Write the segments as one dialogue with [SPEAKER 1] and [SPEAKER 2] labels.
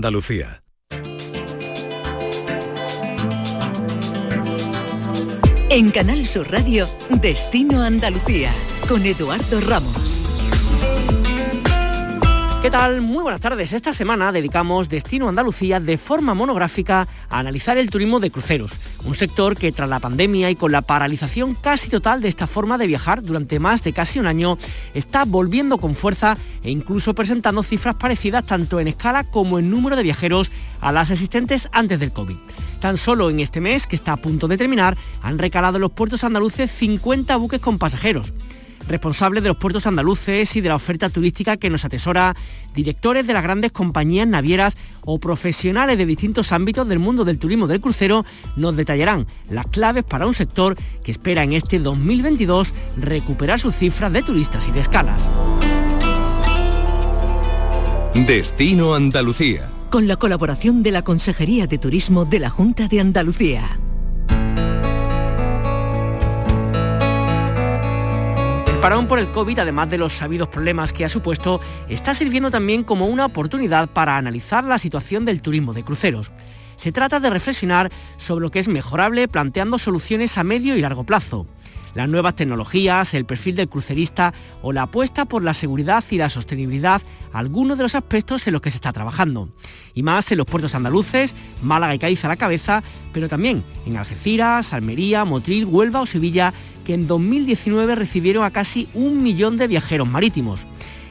[SPEAKER 1] Andalucía.
[SPEAKER 2] En Canal Sur Radio, Destino Andalucía, con Eduardo Ramos.
[SPEAKER 3] ¿Qué tal? Muy buenas tardes. Esta semana dedicamos Destino Andalucía de forma monográfica a analizar el turismo de cruceros, un sector que tras la pandemia y con la paralización casi total de esta forma de viajar durante más de casi un año, está volviendo con fuerza e incluso presentando cifras parecidas tanto en escala como en número de viajeros a las existentes antes del COVID. Tan solo en este mes, que está a punto de terminar, han recalado en los puertos andaluces 50 buques con pasajeros responsables de los puertos andaluces y de la oferta turística que nos atesora, directores de las grandes compañías navieras o profesionales de distintos ámbitos del mundo del turismo del crucero, nos detallarán las claves para un sector que espera en este 2022 recuperar sus cifras de turistas y de escalas.
[SPEAKER 1] Destino Andalucía.
[SPEAKER 2] Con la colaboración de la Consejería de Turismo de la Junta de Andalucía.
[SPEAKER 3] Parón por el COVID, además de los sabidos problemas que ha supuesto, está sirviendo también como una oportunidad para analizar la situación del turismo de cruceros. Se trata de reflexionar sobre lo que es mejorable planteando soluciones a medio y largo plazo las nuevas tecnologías, el perfil del crucerista o la apuesta por la seguridad y la sostenibilidad, algunos de los aspectos en los que se está trabajando. Y más en los puertos andaluces, Málaga y Cádiz a la cabeza, pero también en Algeciras, Almería, Motril, Huelva o Sevilla, que en 2019 recibieron a casi un millón de viajeros marítimos.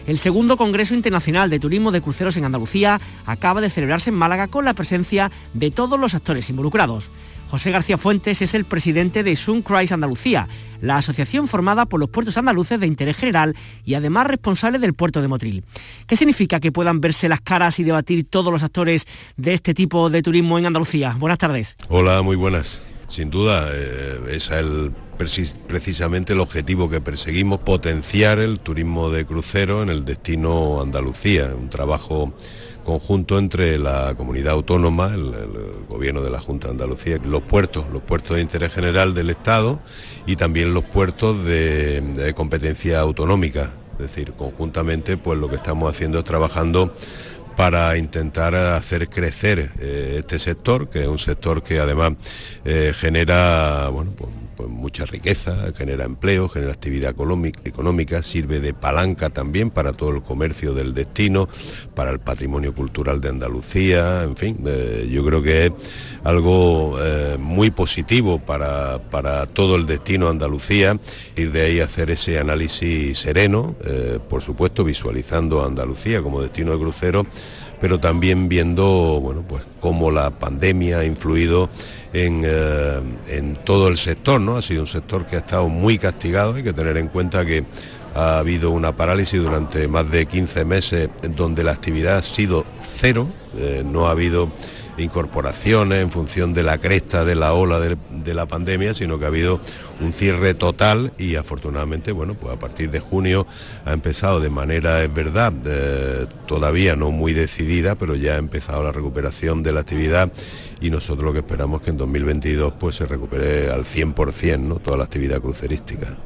[SPEAKER 3] El segundo Congreso Internacional de Turismo de Cruceros en Andalucía acaba de celebrarse en Málaga con la presencia de todos los actores involucrados. José García Fuentes es el presidente de Suncrise Andalucía, la asociación formada por los puertos andaluces de interés general y además responsable del puerto de Motril. ¿Qué significa que puedan verse las caras y debatir todos los actores de este tipo de turismo en Andalucía? Buenas tardes.
[SPEAKER 4] Hola, muy buenas. Sin duda, eh, es el, precisamente el objetivo que perseguimos, potenciar el turismo de crucero en el destino Andalucía, un trabajo conjunto entre la comunidad autónoma, el, gobierno de la Junta de Andalucía, los puertos, los puertos de interés general del Estado y también los puertos de, competencia autonómica. Es decir, conjuntamente pues lo que estamos haciendo es trabajando para intentar hacer crecer eh, este sector, que es un sector que además eh, genera bueno, pues, pues, mucha riqueza, genera empleo, genera actividad económica, sirve de palanca también para todo el comercio del destino, para el patrimonio cultural de Andalucía, en fin, eh, yo creo que es algo eh, muy positivo para, todo el destino Andalucía, ir de ahí hacer ese análisis sereno, eh, por supuesto visualizando a Andalucía como destino de crucero, pero también viendo bueno, pues, cómo la pandemia ha influido eh, en, todo el sector, ¿no? Ha sido un sector que ha estado muy castigado, hay que tener en cuenta que ha habido una parálisis durante más de 15 meses donde la actividad ha sido cero, eh, no ha habido incorporaciones en función de la cresta de la ola de, la pandemia, sino que ha habido un cierre total y afortunadamente, bueno, pues a partir de junio ha empezado de manera, es verdad, eh, todavía no muy decidida, pero ya ha empezado la recuperación de la actividad y nosotros lo que esperamos es que en 2022 pues se recupere al 100% ¿no? toda la actividad crucerística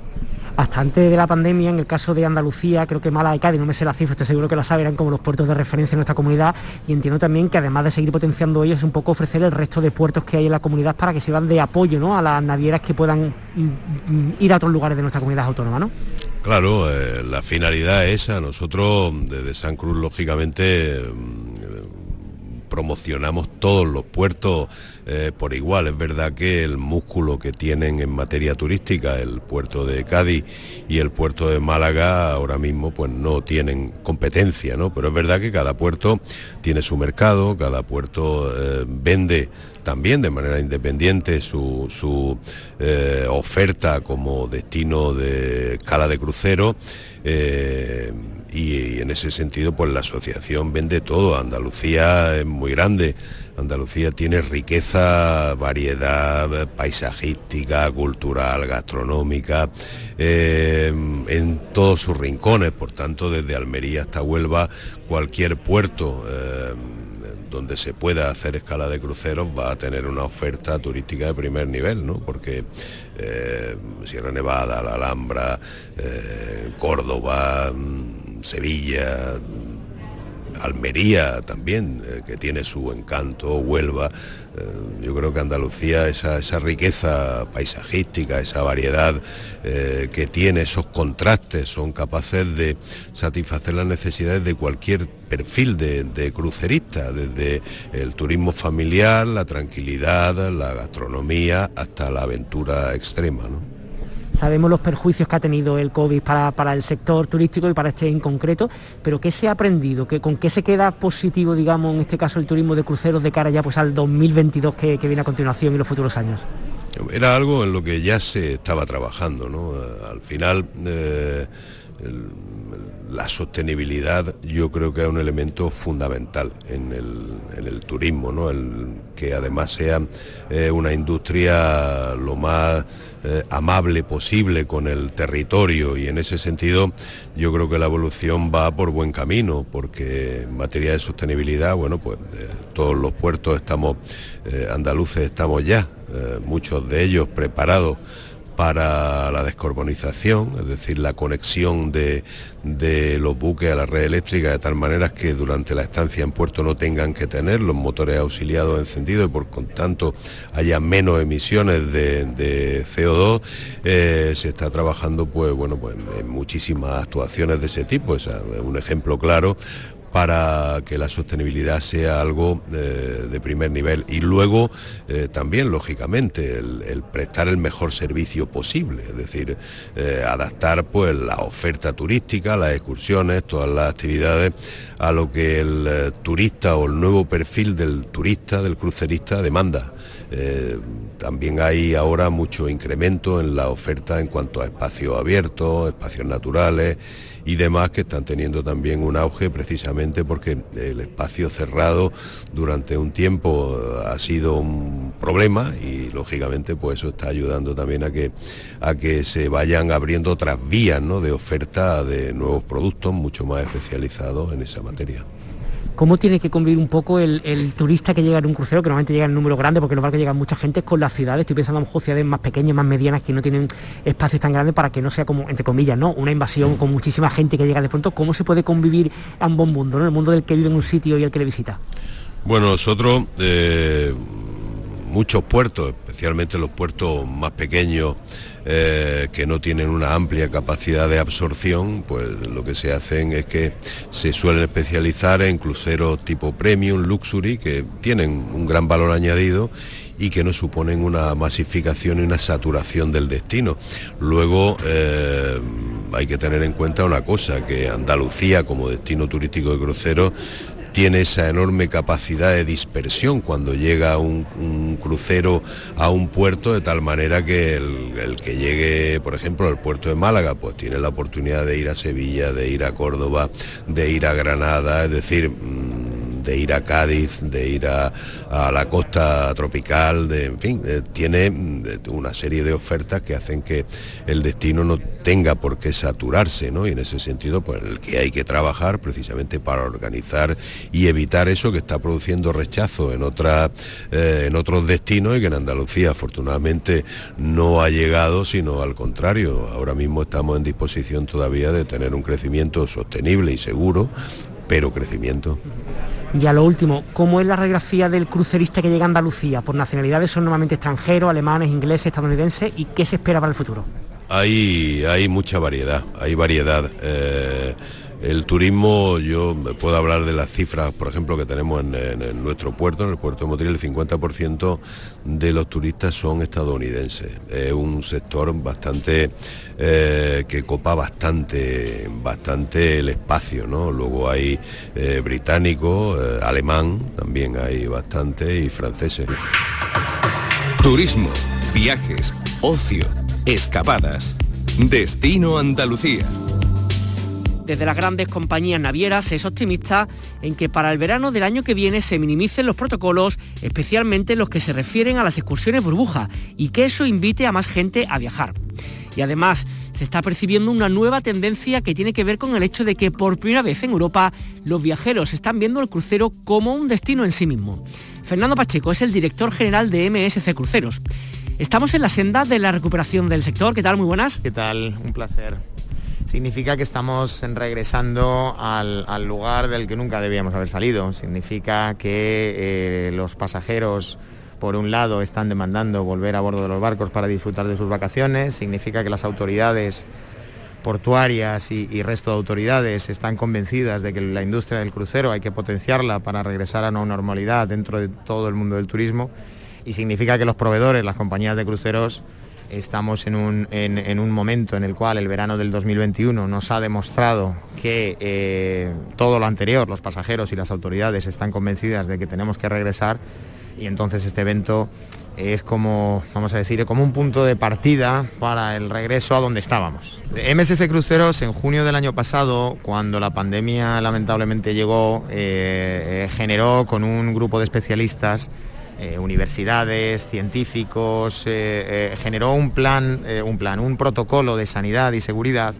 [SPEAKER 3] hasta antes de la pandemia, en el caso de Andalucía, creo que Málaga y Cádiz, no me sé la cifra, estoy seguro que la saben, eran como los puertos de referencia en nuestra comunidad y entiendo también que además de seguir potenciando ellos, un poco ofrecer el resto de puertos que hay en la comunidad para que sirvan de apoyo ¿no? a las navieras que puedan mm, mm, ir a otros lugares de nuestra comunidad autónoma, ¿no?
[SPEAKER 4] Claro, eh, la finalidad es esa. Nosotros desde San Cruz, lógicamente, mm, promocionamos todos los puertos eh, por igual. Es verdad que el músculo que tienen en materia turística el puerto de Cádiz y el puerto de Málaga ahora mismo pues no tienen competencia, ¿no? Pero es verdad que cada puerto tiene su mercado, cada puerto eh, vende también de manera independiente su, eh, oferta como destino de escala de crucero y, en ese sentido pues la asociación vende todo. Andalucía es muy grande, Andalucía tiene riqueza, variedad paisajística, cultural, gastronómica, eh, en todos sus rincones, por tanto desde Almería hasta Huelva, cualquier puerto eh, donde se pueda hacer escala de cruceros va a tener una oferta turística de primer nivel, ¿no? porque eh, Sierra Nevada, la Alhambra, Córdoba, mm, Sevilla, Almería también, eh, que tiene su encanto, Huelva. Eh, yo creo que Andalucía, esa, esa riqueza paisajística, esa variedad que tiene, esos contrastes, son capaces de satisfacer las necesidades de cualquier perfil de, de crucerista, desde el turismo familiar, la tranquilidad, la gastronomía, hasta la aventura extrema.
[SPEAKER 3] Sabemos los perjuicios que ha tenido el COVID para, el sector turístico y para este en concreto, pero ¿qué se ha aprendido? ¿Con qué se queda positivo, digamos, en este caso el turismo de cruceros de cara ya pues al 2022 que, viene a continuación y los futuros años?
[SPEAKER 4] Era algo en lo que ya se estaba trabajando, ¿no? Al final... Eh, la sostenibilidad yo creo que es un elemento fundamental en el, turismo, ¿no? el, que además sea eh, una industria lo más eh, amable posible con el territorio y en ese sentido yo creo que la evolución va por buen camino porque en materia de sostenibilidad, bueno, pues eh, todos los puertos estamos, andaluces estamos ya, muchos de ellos preparados para la descarbonización, es decir, la conexión de, los buques a la red eléctrica de tal manera que durante la estancia en puerto no tengan que tener los motores auxiliados encendidos y por tanto haya menos emisiones de, CO2. Eh, se está trabajando pues bueno pues en muchísimas actuaciones de ese tipo. Es un ejemplo claro para que la sostenibilidad sea algo eh, de primer nivel. Y luego eh, también, lógicamente, el, prestar el mejor servicio posible, es decir, eh, adaptar pues, la oferta turística, las excursiones, todas las actividades a lo que el turista o el nuevo perfil del turista, del crucerista demanda. también hay ahora mucho incremento en la oferta en cuanto a espacios abiertos, espacios naturales y demás que están teniendo también un auge precisamente porque el espacio cerrado durante un tiempo ha sido un problema y lógicamente pues eso está ayudando también a que, a que se vayan abriendo otras vías de oferta de nuevos productos mucho más especializados en esa materia.
[SPEAKER 3] ¿Cómo tiene que convivir un poco el, turista que llega en un crucero, que normalmente llega en número grande, porque los barcos llegan mucha gente, con las ciudades? Estoy pensando en ciudades más pequeñas, más medianas, que no tienen espacios tan grandes para que no sea como, entre comillas, ¿no? Una invasión con muchísima gente que llega de pronto. ¿Cómo se puede convivir ambos mundos, ¿no? El mundo del que vive en un sitio y el que le visita.
[SPEAKER 4] Bueno, nosotros, eh, muchos puertos, especialmente los puertos más pequeños, eh, que no tienen una amplia capacidad de absorción, pues lo que se hacen es que se suelen especializar en cruceros tipo premium, luxury, que tienen un gran valor añadido y que no suponen una masificación y una saturación del destino. Luego eh, hay que tener en cuenta una cosa, que Andalucía como destino turístico de cruceros tiene esa enorme capacidad de dispersión cuando llega un, crucero a un puerto, de tal manera que el, que llegue, por ejemplo, al puerto de Málaga, pues tiene la oportunidad de ir a Sevilla, de ir a Córdoba, de ir a Granada, es decir, mm, de ir a Cádiz, de ir a, la costa tropical, de, en fin, eh, tiene mm, una serie de ofertas que hacen que el destino no tenga por qué saturarse, ¿no? Y en ese sentido, pues el que hay que trabajar precisamente para organizar y evitar eso que está produciendo rechazo en, otras, eh, en otros destinos y que en Andalucía afortunadamente no ha llegado, sino al contrario. Ahora mismo estamos en disposición todavía de tener un crecimiento sostenible y seguro, pero crecimiento.
[SPEAKER 3] Y a lo último, ¿cómo es la radiografía del crucerista que llega a Andalucía? Por nacionalidades son normalmente extranjeros, alemanes, ingleses, estadounidenses, ¿y qué se espera para el futuro?
[SPEAKER 4] Hay, hay mucha variedad, hay variedad. Eh, el turismo, yo puedo hablar de las cifras, por ejemplo, que tenemos en, nuestro puerto, en el puerto de Motril, el 50% de los turistas son estadounidenses. Es un sector bastante eh, que copa bastante, bastante el espacio, ¿no? Luego hay eh, británico, eh, alemán, también hay bastante, y franceses.
[SPEAKER 1] Turismo, viajes, ocio, escapadas. Destino Andalucía.
[SPEAKER 3] Desde las grandes compañías navieras es optimista en que para el verano del año que viene se minimicen los protocolos, especialmente los que se refieren a las excursiones burbuja, y que eso invite a más gente a viajar. Y además, se está percibiendo una nueva tendencia que tiene que ver con el hecho de que por primera vez en Europa los viajeros están viendo el crucero como un destino en sí mismo. Fernando Pacheco es el director general de MSC Cruceros. Estamos en la senda de la recuperación del sector. ¿Qué tal? Muy buenas.
[SPEAKER 5] ¿Qué tal? Un placer. Significa que estamos regresando al, lugar del que nunca debíamos haber salido. Significa que eh, los pasajeros, por un lado, están demandando volver a bordo de los barcos para disfrutar de sus vacaciones. Significa que las autoridades portuarias y, resto de autoridades están convencidas de que la industria del crucero hay que potenciarla para regresar a una normalidad dentro de todo el mundo del turismo y significa que los proveedores, las compañías de cruceros, estamos en un, momento en el cual el verano del 2021 nos ha demostrado que eh, todo lo anterior, los pasajeros y las autoridades están convencidas de que tenemos que regresar y entonces este evento es como, vamos a decir, como un punto de partida para el regreso a donde estábamos. MSC Cruceros en junio del año pasado, cuando la pandemia lamentablemente llegó, eh, eh, generó con un grupo de especialistas, eh, universidades, científicos, generó un plan, un plan, un protocolo de sanidad y seguridad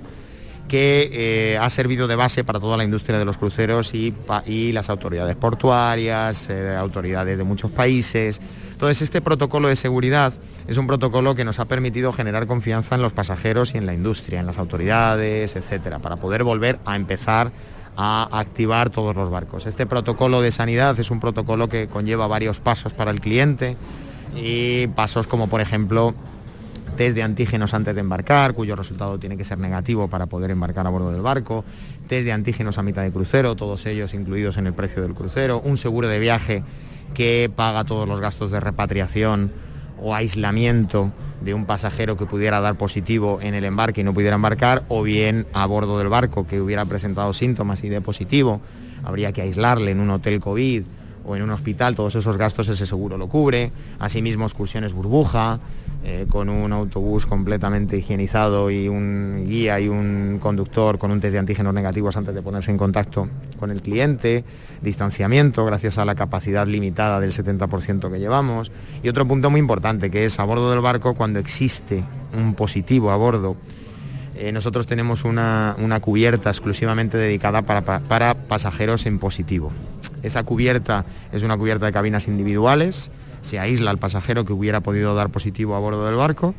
[SPEAKER 5] que ha servido de base para toda la industria de los cruceros y, y las autoridades portuarias, autoridades de muchos países, entonces, este protocolo de seguridad es un protocolo que nos ha permitido generar confianza en los pasajeros y en la industria, en las autoridades, etcétera, para poder volver a empezar a activar todos los barcos. Este protocolo de sanidad es un protocolo que conlleva varios pasos para el cliente y pasos como por ejemplo test de antígenos antes de embarcar, cuyo resultado tiene que ser negativo para poder embarcar a bordo del barco, test de antígenos a mitad de crucero, todos ellos incluidos en el precio del crucero, un seguro de viaje que paga todos los gastos de repatriación o aislamiento de un pasajero que pudiera dar positivo en el embarque y no pudiera embarcar, o bien a bordo del barco que hubiera presentado síntomas y de positivo, habría que aislarle en un hotel COVID o en un hospital, todos esos gastos ese seguro lo cubre, asimismo excursiones burbuja, eh, con un autobús completamente higienizado y un guía y un conductor con un test de antígenos negativos antes de ponerse en contacto con el cliente, distanciamiento gracias a la capacidad limitada del 70% que llevamos. Y otro punto muy importante que es a bordo del barco cuando existe un positivo a bordo. Eh, nosotros tenemos una, cubierta exclusivamente dedicada para pasajeros en positivo. Esa cubierta es una cubierta de cabinas individuales se aísla al pasajero que hubiera podido dar positivo a bordo del barco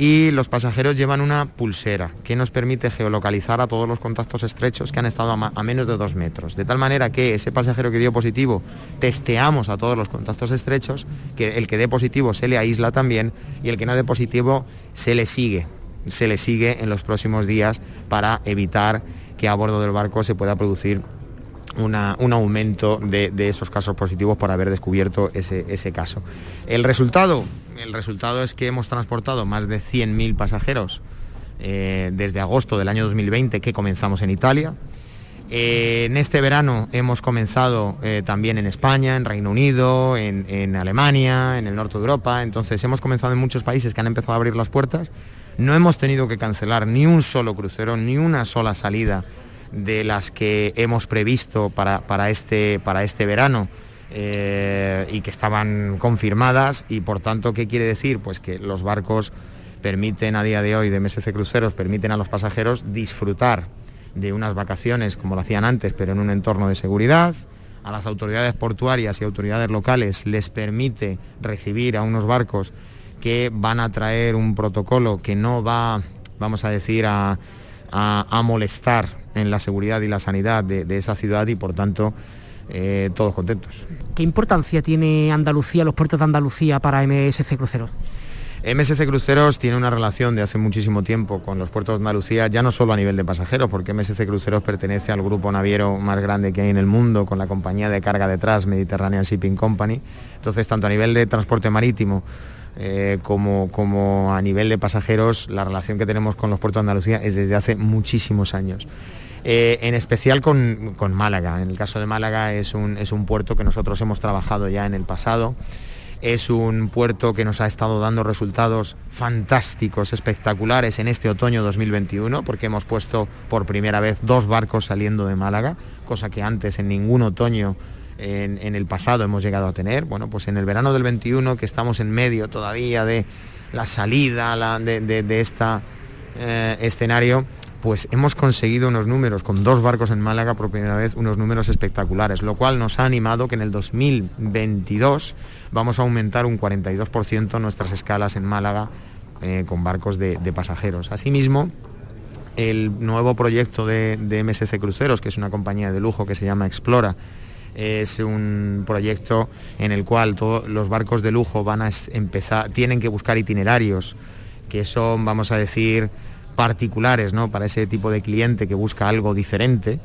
[SPEAKER 5] y los pasajeros llevan una pulsera que nos permite geolocalizar a todos los contactos estrechos que han estado a, menos de dos metros. De tal manera que ese pasajero que dio positivo testeamos a todos los contactos estrechos, que el que dé positivo se le aísla también y el que no dé positivo se le sigue, se le sigue en los próximos días para evitar que a bordo del barco se pueda producir un aumento de, esos casos positivos por haber descubierto ese, caso. El resultado, el resultado es que hemos transportado más de 100.000 pasajeros eh, desde agosto del año 2020 que comenzamos en Italia. Eh, en este verano hemos comenzado eh, también en España, en Reino Unido, en, en, Alemania, en el norte de Europa. Entonces hemos comenzado en muchos países que han empezado a abrir las puertas. No hemos tenido que cancelar ni un solo crucero, ni una sola salida de las que hemos previsto para, este, para este verano. Eh, y que estaban confirmadas y por tanto, ¿qué quiere decir? Pues que los barcos permiten a día de hoy de MSC Cruceros, permiten a los pasajeros disfrutar de unas vacaciones como lo hacían antes, pero en un entorno de seguridad. A las autoridades portuarias y autoridades locales les permite recibir a unos barcos que van a traer un protocolo que no va, vamos a decir, a, a molestar en la seguridad y la sanidad de, esa ciudad y por tanto eh, todos contentos.
[SPEAKER 3] ¿Qué importancia tiene Andalucía, los puertos de Andalucía para MSC Cruceros?
[SPEAKER 5] MSC Cruceros tiene una relación de hace muchísimo tiempo con los puertos de Andalucía, ya no solo a nivel de pasajeros, porque MSC Cruceros pertenece al grupo naviero más grande que hay en el mundo, con la compañía de carga detrás, Mediterranean Shipping Company. Entonces, tanto a nivel de transporte marítimo eh, como, como a nivel de pasajeros, la relación que tenemos con los puertos de Andalucía es desde hace muchísimos años. Eh, en especial con, Málaga. En el caso de Málaga es un, es un puerto que nosotros hemos trabajado ya en el pasado. Es un puerto que nos ha estado dando resultados fantásticos, espectaculares en este otoño 2021, porque hemos puesto por primera vez dos barcos saliendo de Málaga, cosa que antes en ningún otoño en, el pasado hemos llegado a tener. Bueno, pues en el verano del 21, que estamos en medio todavía de la salida de, este escenario, pues hemos conseguido unos números con dos barcos en Málaga por primera vez, unos números espectaculares, lo cual nos ha animado que en el 2022 vamos a aumentar un 42% nuestras escalas en Málaga eh, con barcos de, pasajeros. Asimismo, el nuevo proyecto de, MSC Cruceros, que es una compañía de lujo que se llama Explora, es un proyecto en el cual todos los barcos de lujo van a empezar, tienen que buscar itinerarios que son, vamos a decir, particulares ¿no? para ese tipo de cliente que busca algo diferente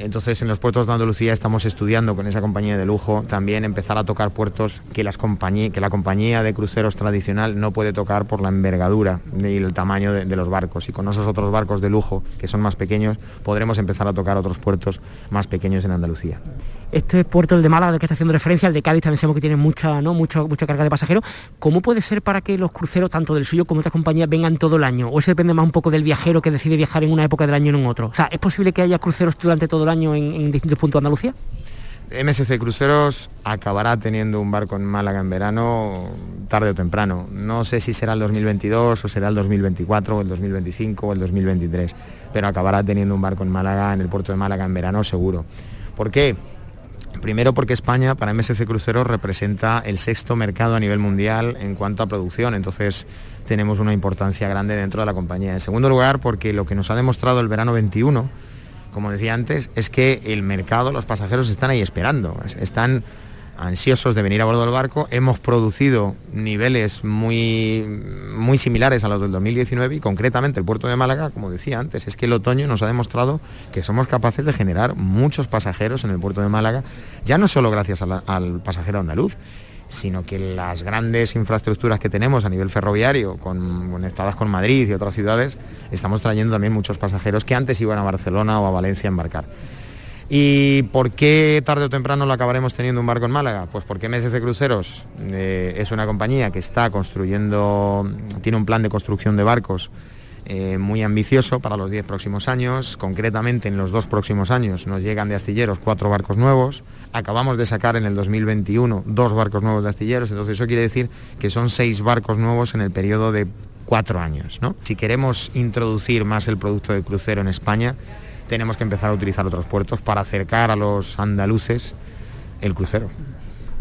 [SPEAKER 5] entonces en los puertos de Andalucía estamos estudiando con esa compañía de lujo también empezar a tocar puertos que, las que la compañía de cruceros tradicional no puede tocar por la envergadura y el tamaño de, los barcos. Y con esos otros barcos de lujo que son más pequeños podremos empezar a tocar otros puertos más pequeños en Andalucía.
[SPEAKER 3] Este puerto, el de Málaga, del que está haciendo referencia, el de Cádiz también sabemos que tiene mucha, ¿no? mucha, mucha carga de pasajeros. ¿Cómo puede ser para que los cruceros, tanto del suyo como otras compañías, vengan todo el año? ¿O eso depende más un poco del viajero que decide viajar en una época del año y en otro? O sea, ¿es posible que haya cruceros durante todo el año en, distintos puntos de Andalucía?
[SPEAKER 5] MSC Cruceros acabará teniendo un barco en Málaga en verano tarde o temprano. No sé si será el 2022 o será el 2024 o el 2025 o el 2023, pero acabará teniendo un barco en Málaga, en el puerto de Málaga en verano seguro. ¿Por qué? Primero porque España para MSC Cruceros representa el sexto mercado a nivel mundial en cuanto a producción, entonces tenemos una importancia grande dentro de la compañía. En segundo lugar porque lo que nos ha demostrado el verano 21, como decía antes, es que el mercado, los pasajeros están ahí esperando, están ansiosos de venir a bordo del barco. Hemos producido niveles muy, muy similares a los del 2019 y concretamente el puerto de Málaga, como decía antes, es que el otoño nos ha demostrado que somos capaces de generar muchos pasajeros en el puerto de Málaga, ya no solo gracias al pasajero andaluz, sino que las grandes infraestructuras que tenemos a nivel ferroviario, conectadas con Madrid y otras ciudades, estamos trayendo también muchos pasajeros que antes iban a Barcelona o a Valencia a embarcar. ¿Y por qué tarde o temprano lo acabaremos teniendo un barco en Málaga? Pues porque MSC Cruceros eh, es una compañía que está construyendo, tiene un plan de construcción de barcos eh, muy ambicioso para los 10 próximos años. Concretamente en los dos próximos años nos llegan de astilleros cuatro barcos nuevos. Acabamos de sacar en el 2021 dos barcos nuevos de astilleros, entonces eso quiere decir que son seis barcos nuevos en el periodo de cuatro años. Si queremos introducir más el producto de crucero en España, tenemos que empezar a utilizar otros puertos para acercar a los andaluces el crucero.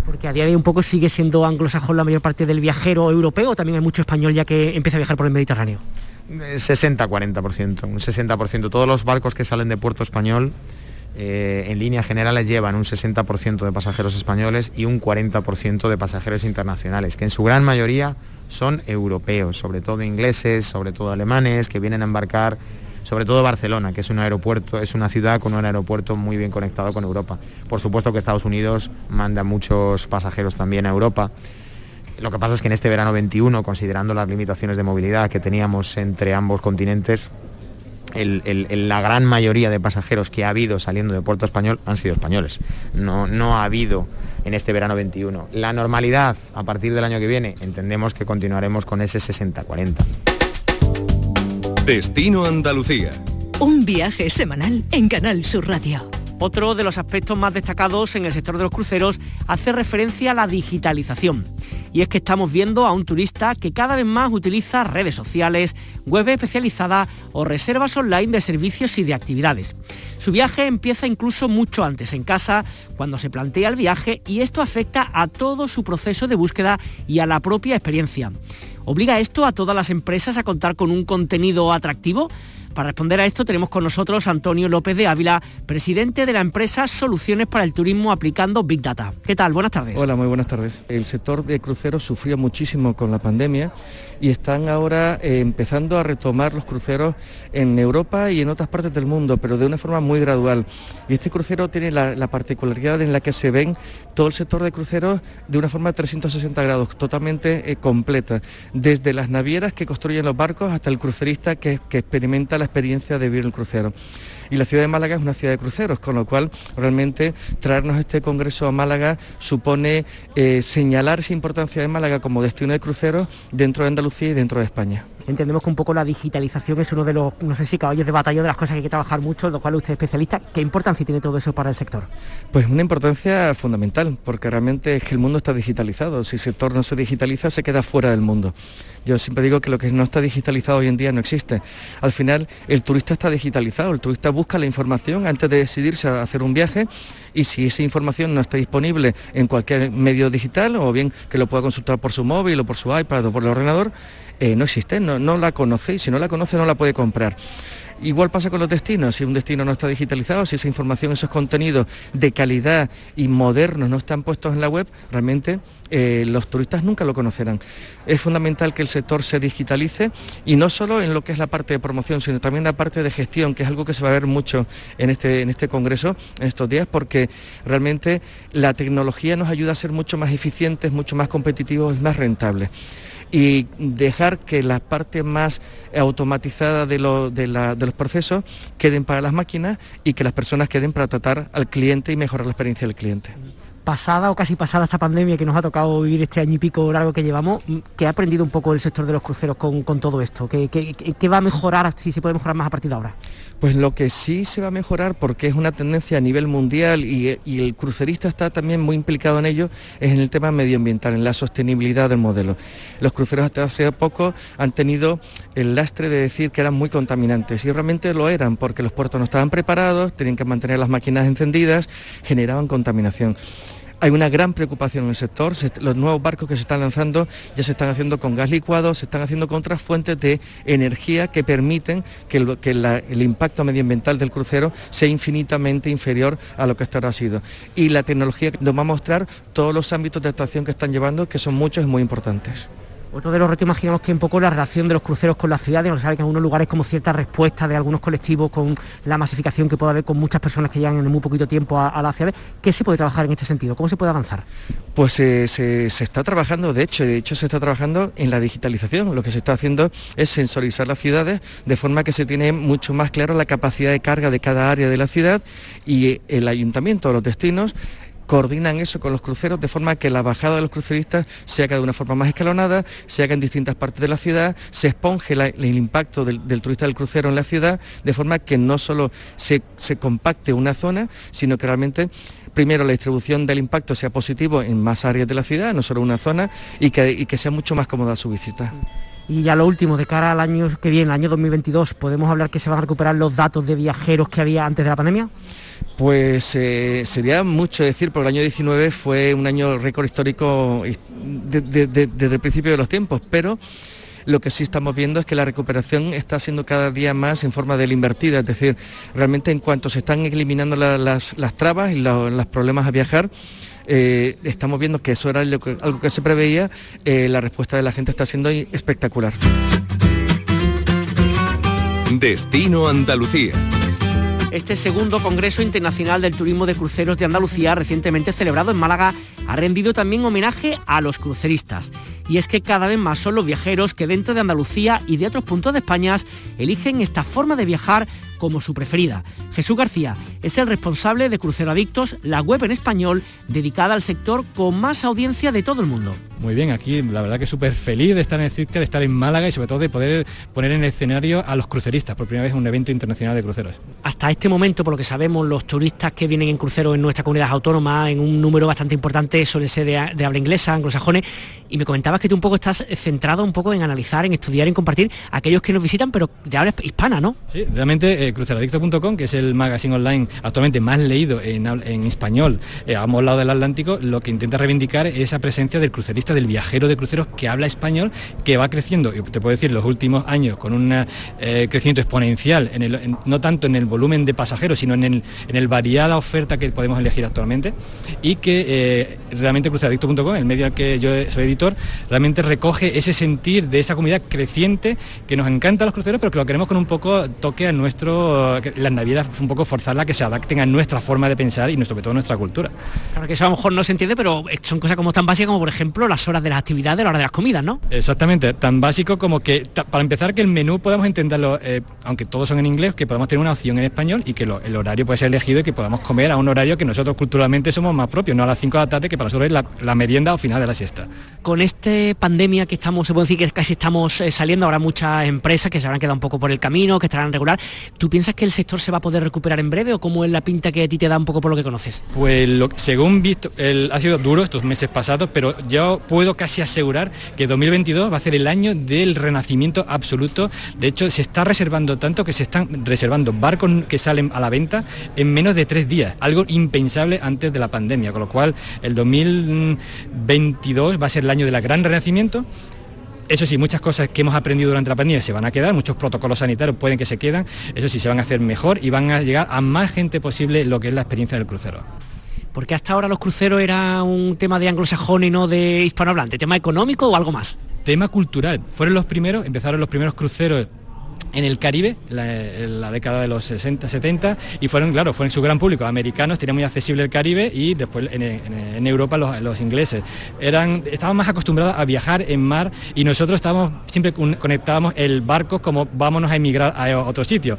[SPEAKER 3] Porque a día de hoy un poco sigue siendo anglosajón la mayor parte del viajero europeo, también hay mucho español ya que empieza a viajar por el Mediterráneo.
[SPEAKER 5] 60-40%, un 60%. Todos los barcos que salen de puerto español eh, en líneas generales llevan un 60% de pasajeros españoles y un 40% de pasajeros internacionales, que en su gran mayoría son europeos, sobre todo ingleses, sobre todo alemanes, que vienen a embarcar sobre todo Barcelona, que es un aeropuerto, es una ciudad con un aeropuerto muy bien conectado con Europa. Por supuesto que Estados Unidos manda muchos pasajeros también a Europa. Lo que pasa es que en este verano 21, considerando las limitaciones de movilidad que teníamos entre ambos continentes, la gran mayoría de pasajeros que ha habido saliendo de Puerto Español han sido españoles. No, no ha habido en este verano 21. La normalidad a partir del año que viene, entendemos que continuaremos con ese 60-40.
[SPEAKER 1] Destino Andalucía.
[SPEAKER 2] Un viaje semanal en Canal Sur Radio.
[SPEAKER 3] Otro de los aspectos más destacados en el sector de los cruceros hace referencia a la digitalización. Y es que estamos viendo a un turista que cada vez más utiliza redes sociales, web especializada o reservas online de servicios y de actividades. Su viaje empieza incluso mucho antes en casa, cuando se plantea el viaje y esto afecta a todo su proceso de búsqueda y a la propia experiencia. ¿Obliga esto a todas las empresas a contar con un contenido atractivo? Para responder a esto tenemos con nosotros Antonio López de Ávila, presidente de la empresa Soluciones para el Turismo aplicando Big Data. ¿Qué tal? Buenas tardes.
[SPEAKER 6] Hola, muy buenas tardes. El sector de cruceros sufrió muchísimo con la pandemia y están ahora eh, empezando a retomar los cruceros en Europa y en otras partes del mundo, pero de una forma muy gradual. Y este crucero tiene la, particularidad en la que se ven todo el sector de cruceros de una forma 360 grados, totalmente eh, completa, desde las navieras que construyen los barcos hasta el crucerista que, que experimenta la experiencia de vivir el crucero y la ciudad de Málaga es una ciudad de cruceros, con lo cual realmente traernos este congreso a Málaga supone eh, señalar esa importancia de Málaga como destino de cruceros dentro de Andalucía y dentro de España.
[SPEAKER 3] Entendemos que un poco la digitalización es uno de los, no sé si caballos de batalla, de las cosas que hay que trabajar mucho, lo cual usted es especialista. ¿Qué importancia tiene todo eso para el sector?
[SPEAKER 6] Pues una importancia fundamental, porque realmente es que el mundo está digitalizado. Si el sector no se digitaliza, se queda fuera del mundo. Yo siempre digo que lo que no está digitalizado hoy en día no existe. Al final, el turista está digitalizado, el turista busca la información antes de decidirse a hacer un viaje y si esa información no está disponible en cualquier medio digital o bien que lo pueda consultar por su móvil o por su iPad o por el ordenador, eh, no existe, no, la conoce y si no la conoce no la puede comprar. Igual pasa con los destinos, si un destino no está digitalizado, si esa información, esos contenidos de calidad y modernos no están puestos en la web, realmente eh, los turistas nunca lo conocerán. Es fundamental que el sector se digitalice y no solo en lo que es la parte de promoción, sino también la parte de gestión, que es algo que se va a ver mucho en este, en este congreso en estos días, porque realmente la tecnología nos ayuda a ser mucho más eficientes, mucho más competitivos y más rentables y dejar que la parte más automatizada de, de, los procesos queden para las máquinas y que las personas queden para tratar al cliente y mejorar la experiencia del cliente
[SPEAKER 3] pasada o casi pasada esta pandemia que nos ha tocado vivir este año y pico largo que llevamos, ¿qué ha aprendido un poco el sector de los cruceros con, todo esto? ¿Qué, va a mejorar, si se puede mejorar más a partir de ahora?
[SPEAKER 6] Pues lo que sí se va a mejorar, porque es una tendencia a nivel mundial y, y, el crucerista está también muy implicado en ello, es en el tema medioambiental, en la sostenibilidad del modelo. Los cruceros hasta hace poco han tenido el lastre de decir que eran muy contaminantes y realmente lo eran, porque los puertos no estaban preparados, tenían que mantener las máquinas encendidas, generaban contaminación. Hay una gran preocupación en el sector. los nuevos barcos que se están lanzando ya se están haciendo con gas licuado, se están haciendo con otras fuentes de energía que permiten que, el, impacto medioambiental del crucero sea infinitamente inferior a lo que hasta ahora ha sido. Y la tecnología nos va a mostrar todos los ámbitos de actuación que están llevando, que son muchos y muy importantes.
[SPEAKER 3] Otro de los retos imaginamos que un poco la relación de los cruceros con las ciudades, nos sabe que en algunos lugares como cierta respuesta de algunos colectivos con la masificación que puede haber con muchas personas que llegan en muy poquito tiempo a, las ciudades. ¿Qué se puede trabajar en este sentido? ¿Cómo se puede avanzar?
[SPEAKER 6] Pues eh, se, está trabajando, de hecho, de hecho se está trabajando en la digitalización. Lo que se está haciendo es sensorizar las ciudades de forma que se tiene mucho más claro la capacidad de carga de cada área de la ciudad y el ayuntamiento, los destinos, coordinan eso con los cruceros de forma que la bajada de los cruceristas se haga de una forma más escalonada, se haga en distintas partes de la ciudad, se esponje el impacto del, turista del crucero en la ciudad, de forma que no solo se, compacte una zona, sino que realmente primero la distribución del impacto sea positivo en más áreas de la ciudad, no solo una zona, y que, y que sea mucho más cómoda su visita.
[SPEAKER 3] Y ya lo último, de cara al año que viene, el año 2022, ¿podemos hablar que se van a recuperar los datos de viajeros que había antes de la pandemia?
[SPEAKER 6] Pues eh, sería mucho decir, porque el año 19 fue un año récord histórico desde el principio de los tiempos, pero lo que sí estamos viendo es que la recuperación está siendo cada día más en forma de invertida, es decir, realmente en cuanto se están eliminando las, trabas y los problemas a viajar, eh, estamos viendo que eso era algo que, se preveía, eh, la respuesta de la gente está siendo espectacular.
[SPEAKER 1] Destino Andalucía
[SPEAKER 3] este segundo Congreso Internacional del Turismo de Cruceros de Andalucía, recientemente celebrado en Málaga, ha rendido también homenaje a los cruceristas. Y es que cada vez más son los viajeros que dentro de Andalucía y de otros puntos de España eligen esta forma de viajar como su preferida. Jesús García es el responsable de Crucero Adictos, la web en español dedicada al sector con más audiencia de todo el mundo.
[SPEAKER 7] Muy bien, aquí la verdad que súper feliz de estar en el de estar en Málaga y sobre todo de poder poner en el escenario a los cruceristas, por primera vez en un evento internacional de cruceros.
[SPEAKER 3] Hasta este momento, por lo que sabemos, los turistas que vienen en cruceros en nuestra comunidad autónoma, en un número bastante importante, suelen ser de, de habla inglesa, anglosajones, y me comentabas que tú un poco estás centrado un poco en analizar, en estudiar, en compartir aquellos que nos visitan, pero de habla hispana, ¿no?
[SPEAKER 7] Sí, realmente eh, cruceradicto.com, que es el magazine online actualmente más leído en, español eh, a ambos lados del Atlántico, lo que intenta reivindicar es esa presencia del crucerista, del viajero de cruceros que habla español, que va creciendo, y te puedo decir, los últimos años con un eh, crecimiento exponencial, no tanto en el volumen de pasajeros, sino en el, variada oferta que podemos elegir actualmente, y que realmente cruceradicto.com, el medio al que yo soy editor, realmente recoge ese sentir de esa comunidad creciente que nos encanta los cruceros, pero que lo queremos con un poco toque a nuestro, las navieras un poco forzarla que se adapten a nuestra forma de pensar y sobre todo a nuestra cultura.
[SPEAKER 3] Claro que eso a lo mejor no se entiende, pero son cosas como tan básicas como por ejemplo las horas de las actividades, la hora de las comidas, ¿no?
[SPEAKER 7] Exactamente, tan básico como que para empezar que el menú podamos entenderlo, eh, aunque todos son en inglés, que podamos tener una opción en español y que el horario puede ser elegido y que podamos comer a un horario que nosotros culturalmente somos más propios, no a las 5 de la tarde, que para nosotros es la, la merienda o final de la siesta.
[SPEAKER 3] Con este pandemia que estamos, se puede decir que casi estamos eh, saliendo, habrá muchas empresas que se habrán quedado un poco por el camino, que estarán regular. ¿Tú piensas que el sector se va a poder recuperar en breve o cómo es la pinta que a ti te da un poco por lo que conoces?
[SPEAKER 7] Pues según visto, el, ha sido duro estos meses pasados, pero yo puedo casi asegurar que 2022 va a ser el año del renacimiento absoluto. De hecho, se está reservando tanto que se están reservando barcos que salen a la venta en menos de tres días, algo impensable antes de la pandemia, con lo cual el 2022 va a ser el año del gran renacimiento Eso sí, muchas cosas que hemos aprendido durante la pandemia se van a quedar, muchos protocolos sanitarios pueden que se quedan, eso sí, se van a hacer mejor y van a llegar a más gente posible lo que es la experiencia del crucero.
[SPEAKER 3] Porque hasta ahora los cruceros era un tema de anglosajón y no de hispanohablante, tema económico o algo más.
[SPEAKER 7] Tema cultural. Fueron los primeros, empezaron los primeros cruceros en el Caribe, en la década de los 60, 70, y fueron, claro, fueron su gran público, americanos, tenían muy accesible el Caribe y después en, Europa los, ingleses. Eran, estaban más acostumbrados a viajar en mar y nosotros estábamos, siempre conectábamos el barco como vámonos a emigrar a otro sitio.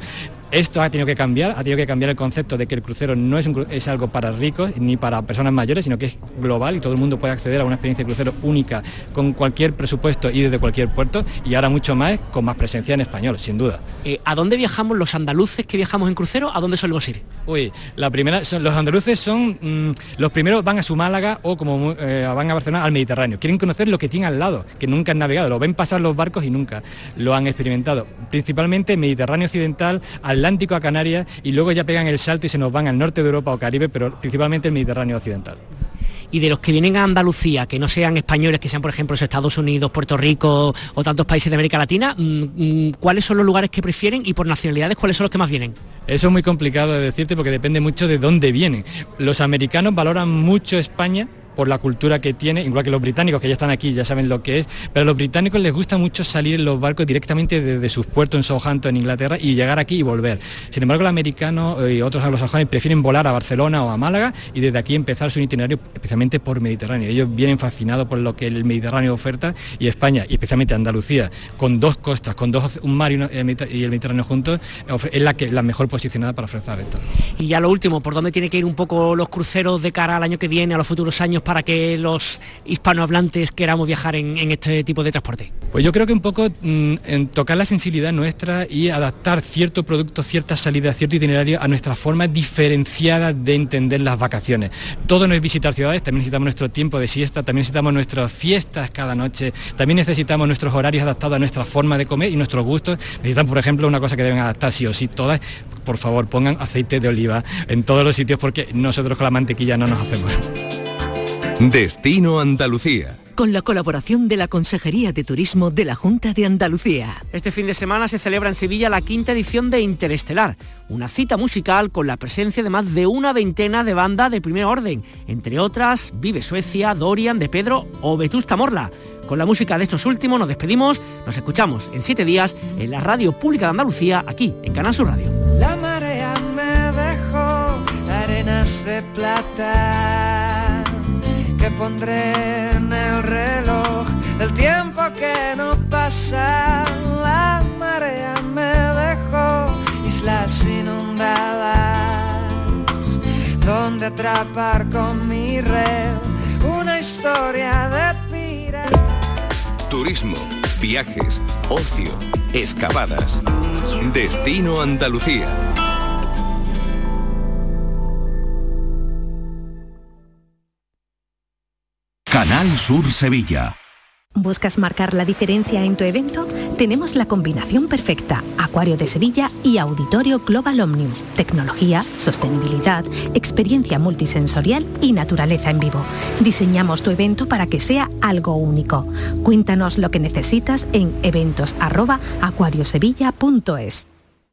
[SPEAKER 7] Esto ha tenido que cambiar, ha tenido que cambiar el concepto de que el crucero no es, es, algo para ricos ni para personas mayores, sino que es global y todo el mundo puede acceder a una experiencia de crucero única con cualquier presupuesto y desde cualquier puerto y ahora mucho más con más presencia en español, sin duda.
[SPEAKER 3] Eh, ¿A dónde viajamos los andaluces que viajamos en crucero? ¿A dónde solemos ir?
[SPEAKER 7] Uy, la primera, son, los andaluces son mm, los primeros van a su Málaga o como eh, van a Barcelona al Mediterráneo. Quieren conocer lo que tienen al lado, que nunca han navegado, lo ven pasar los barcos y nunca lo han experimentado. Principalmente Mediterráneo occidental, al Atlántico a Canarias y luego ya pegan el salto y se nos van al norte de Europa o Caribe, pero principalmente el Mediterráneo occidental
[SPEAKER 3] y de los que vienen a Andalucía, que no sean españoles, que sean por ejemplo los Estados Unidos, Puerto Rico o tantos países de América Latina, mm, mm, ¿cuáles son los lugares que prefieren y por nacionalidades cuáles son los que más vienen?
[SPEAKER 7] Eso es muy complicado de decirte porque depende mucho de dónde vienen. Los americanos valoran mucho España por la cultura que tiene, igual que los británicos que ya están aquí, ya saben lo que es, pero a los británicos les gusta mucho salir en los barcos directamente desde sus puertos en Southampton, en Inglaterra, y llegar aquí y volver. Sin embargo, los americanos eh, y otros anglosajones prefieren volar a Barcelona o a Málaga y desde aquí empezar su itinerario especialmente por Mediterráneo. Ellos vienen fascinados por lo que el Mediterráneo oferta y España, y especialmente Andalucía, con dos costas, con dos, un mar y, eh, el Mediterráneo juntos, es la, que, la mejor posicionada para ofrecer esto.
[SPEAKER 3] Y ya lo último, ¿por dónde tiene que ir un poco los cruceros de cara al año que viene, a los futuros años? Que los hispanohablantes queramos viajar en, este tipo de transporte?
[SPEAKER 7] Pues yo creo que un poco mm, en tocar la sensibilidad nuestra y adaptar cierto producto, cierta salida, cierto itinerario a nuestra forma diferenciada de entender las vacaciones. Todo no es visitar ciudades, también necesitamos nuestro tiempo de siesta, también necesitamos nuestras fiestas cada noche, también necesitamos nuestros horarios adaptados a nuestra forma de comer y nuestros gustos. Necesitan, por ejemplo, una cosa que deben adaptar sí o sí todas, por favor pongan aceite de oliva en todos los sitios porque nosotros con la mantequilla no nos hacemos.
[SPEAKER 1] Destino Andalucía.
[SPEAKER 2] Con la colaboración de la Consejería de Turismo de la Junta de Andalucía.
[SPEAKER 3] Este fin de semana se celebra en Sevilla la quinta edición de Interestelar, una cita musical con la presencia de más de una veintena de bandas de primer orden, entre otras Vive Suecia, Dorian, De Pedro o Vetusta Morla. Con la música de estos últimos nos despedimos, nos escuchamos en siete días en la Radio Pública de Andalucía, aquí en Canal Sur Radio.
[SPEAKER 8] La marea me dejó arenas de plata pondré en el reloj el tiempo que no pasa. La marea me dejó islas inundadas donde atrapar con mi red una historia de piratas.
[SPEAKER 1] Turismo, viajes, ocio, excavadas. Destino Andalucía.
[SPEAKER 9] Canal Sur Sevilla.
[SPEAKER 10] ¿Buscas marcar la diferencia en tu evento? Tenemos la combinación perfecta, Acuario de Sevilla y Auditorio Global Omnium. Tecnología, sostenibilidad, experiencia multisensorial y naturaleza en vivo. Diseñamos tu evento para que sea algo único. Cuéntanos lo que necesitas en eventos@acuariosevilla.es.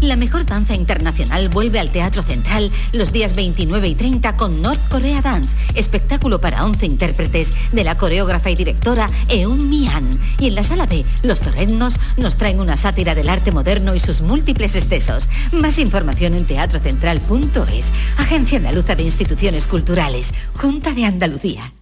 [SPEAKER 11] La mejor danza internacional vuelve al Teatro Central los días 29 y 30 con North Korea Dance, espectáculo para 11 intérpretes de la coreógrafa y directora Eun Mian. Y en la sala B, los torrendos nos traen una sátira del arte moderno y sus múltiples excesos. Más información en teatrocentral.es, Agencia Andaluza de Instituciones Culturales, Junta de Andalucía.